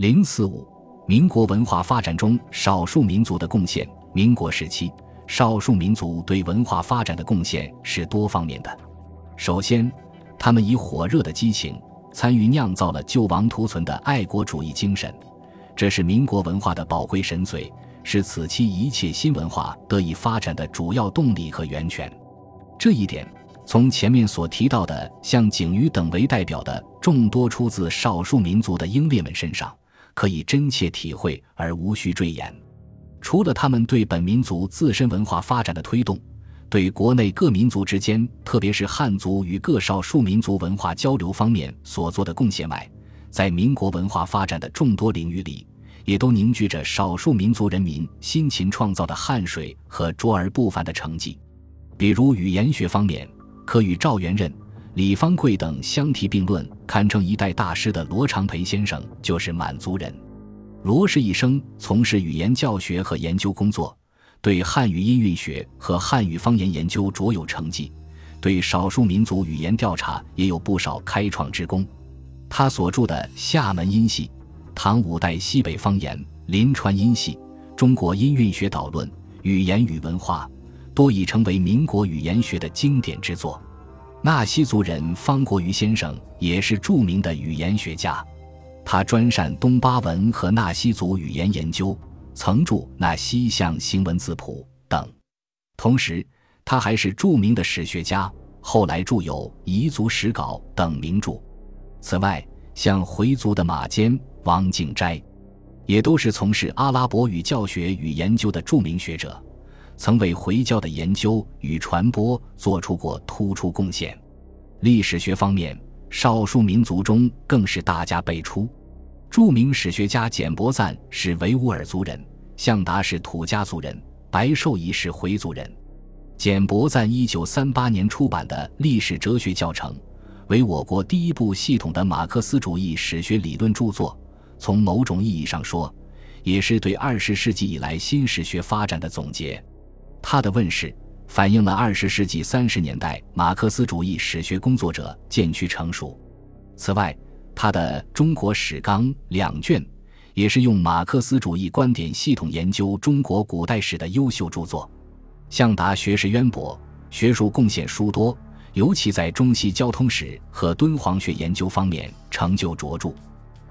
零四五，民国文化发展中少数民族的贡献。民国时期，少数民族对文化发展的贡献是多方面的。首先，他们以火热的激情参与酿造了救亡图存的爱国主义精神，这是民国文化的宝贵神髓，是此期一切新文化得以发展的主要动力和源泉。这一点，从前面所提到的像景瑜等为代表的众多出自少数民族的英烈们身上。可以真切体会而无需赘言。除了他们对本民族自身文化发展的推动，对国内各民族之间，特别是汉族与各少数民族文化交流方面所做的贡献外，在民国文化发展的众多领域里，也都凝聚着少数民族人民辛勤创造的汗水和卓而不凡的成绩。比如语言学方面，可与赵元任。李方贵等相提并论，堪称一代大师的罗长培先生就是满族人。罗氏一生从事语言教学和研究工作，对汉语音韵学和汉语方言研究卓有成绩，对少数民族语言调查也有不少开创之功。他所著的《厦门音系》《唐五代西北方言》《临川音系》《中国音韵学导论》《语言与文化》，多已成为民国语言学的经典之作。纳西族人方国瑜先生也是著名的语言学家，他专擅东巴文和纳西族语言研究，曾著《纳西象形文字谱》等。同时，他还是著名的史学家，后来著有《彝族史稿》等名著。此外，像回族的马坚、王敬斋，也都是从事阿拉伯语教学与研究的著名学者。曾为回教的研究与传播做出过突出贡献。历史学方面，少数民族中更是大家辈出。著名史学家简伯赞是维吾尔族人，向达是土家族人，白寿仪是回族人。简伯赞一九三八年出版的历史哲学教程，为我国第一部系统的马克思主义史学理论著作。从某种意义上说，也是对二十世纪以来新史学发展的总结。他的问世反映了二十世纪三十年代马克思主义史学工作者渐趋成熟。此外，他的《中国史纲》两卷也是用马克思主义观点系统研究中国古代史的优秀著作。向达学识渊博，学术贡献殊多，尤其在中西交通史和敦煌学研究方面成就卓著。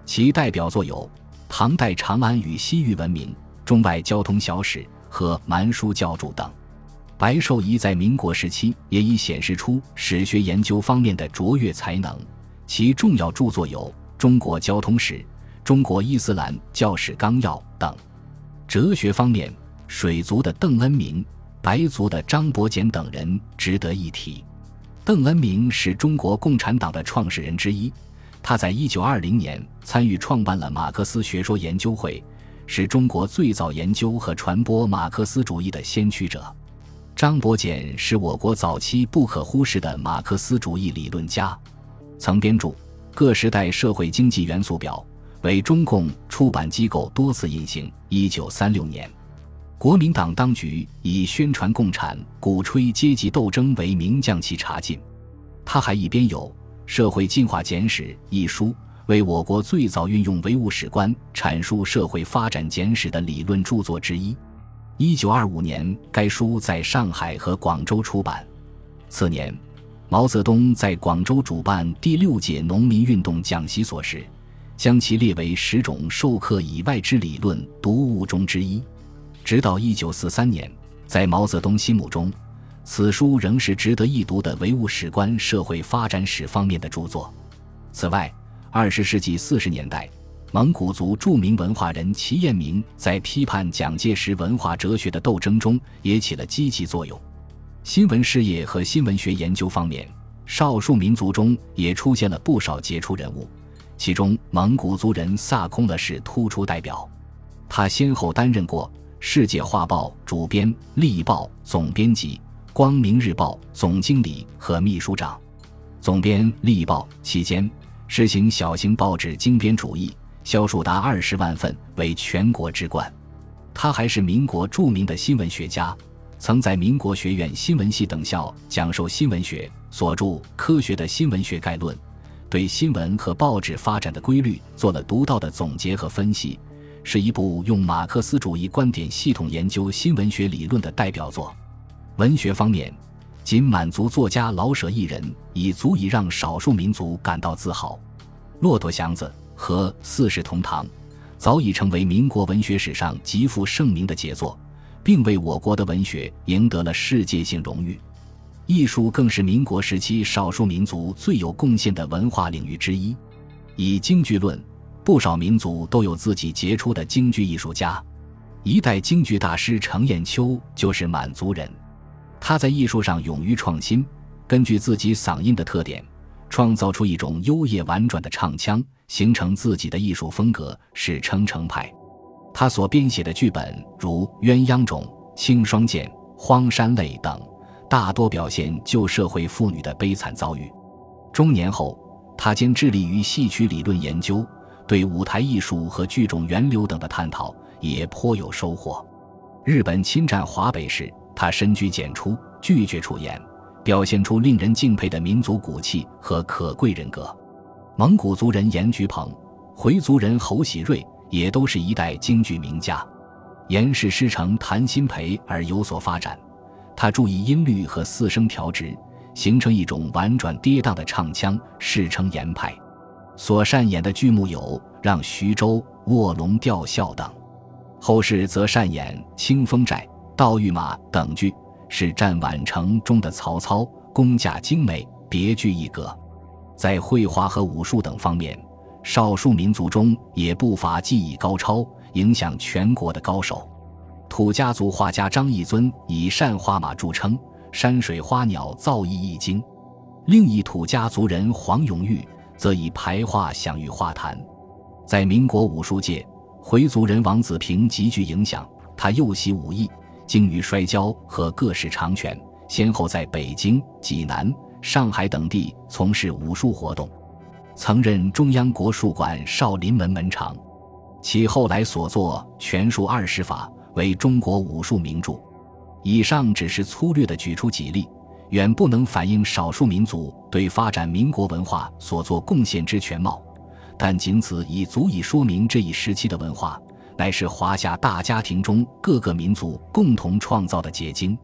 其代表作有《唐代长安与西域文明》《中外交通小史》。和蛮书教著等，白寿仪在民国时期也已显示出史学研究方面的卓越才能。其重要著作有《中国交通史》《中国伊斯兰教史纲要》等。哲学方面，水族的邓恩铭、白族的张伯简等人值得一提。邓恩铭是中国共产党的创始人之一，他在一九二零年参与创办了马克思学说研究会。是中国最早研究和传播马克思主义的先驱者，张伯简是我国早期不可忽视的马克思主义理论家，曾编著《各时代社会经济元素表》，为中共出版机构多次印行。一九三六年，国民党当局以宣传共产、鼓吹阶级斗争为名将其查禁。他还一编有《社会进化简史》一书。为我国最早运用唯物史观阐述社会发展简史的理论著作之一。一九二五年，该书在上海和广州出版。次年，毛泽东在广州主办第六届农民运动讲习所时，将其列为十种授课以外之理论读物中之一。直到一九四三年，在毛泽东心目中，此书仍是值得一读的唯物史观社会发展史方面的著作。此外，二十世纪四十年代，蒙古族著名文化人齐彦明在批判蒋介石文化哲学的斗争中也起了积极作用。新闻事业和新闻学研究方面，少数民族中也出现了不少杰出人物，其中蒙古族人萨空勒是突出代表。他先后担任过《世界画报》主编、《立报》总编辑、《光明日报》总经理和秘书长。总编《立报》期间。实行小型报纸精编主义，销数达二十万份，为全国之冠。他还是民国著名的新闻学家，曾在民国学院新闻系等校讲授新闻学，所著《科学的新闻学概论》，对新闻和报纸发展的规律做了独到的总结和分析，是一部用马克思主义观点系统研究新闻学理论的代表作。文学方面，仅满族作家老舍一人已足以让少数民族感到自豪，《骆驼祥子》和《四世同堂》早已成为民国文学史上极负盛名的杰作，并为我国的文学赢得了世界性荣誉。艺术更是民国时期少数民族最有贡献的文化领域之一。以京剧论，不少民族都有自己杰出的京剧艺术家，一代京剧大师程砚秋就是满族人。他在艺术上勇于创新，根据自己嗓音的特点，创造出一种优雅婉转的唱腔，形成自己的艺术风格，是称程派。他所编写的剧本如《鸳鸯冢》《青霜剑》《荒山泪》等，大多表现旧社会妇女的悲惨遭遇。中年后，他兼致力于戏曲理论研究，对舞台艺术和剧种源流等的探讨也颇有收获。日本侵占华北时，他深居简出，拒绝出演，表现出令人敬佩的民族骨气和可贵人格。蒙古族人严菊鹏、回族人侯喜瑞也都是一代京剧名家。严氏师承谭鑫培而有所发展，他注意音律和四声调直，形成一种婉转跌宕的唱腔，世称严派。所擅演的剧目有《让徐州》《卧龙吊孝》等，后世则擅演《清风寨》。道御马等剧是战宛城中的曹操，工架精美，别具一格。在绘画和武术等方面，少数民族中也不乏技艺高超、影响全国的高手。土家族画家张义尊以善画马著称，山水花鸟造诣一精。另一土家族人黄永玉则以排画享誉画坛。在民国武术界，回族人王子平极具影响，他又习武艺。精于摔跤和各式长拳，先后在北京、济南、上海等地从事武术活动，曾任中央国术馆少林门门长。其后来所作《拳术二十法》为中国武术名著。以上只是粗略的举出几例，远不能反映少数民族对发展民国文化所作贡献之全貌，但仅此已足以说明这一时期的文化。乃是华夏大家庭中各个民族共同创造的结晶。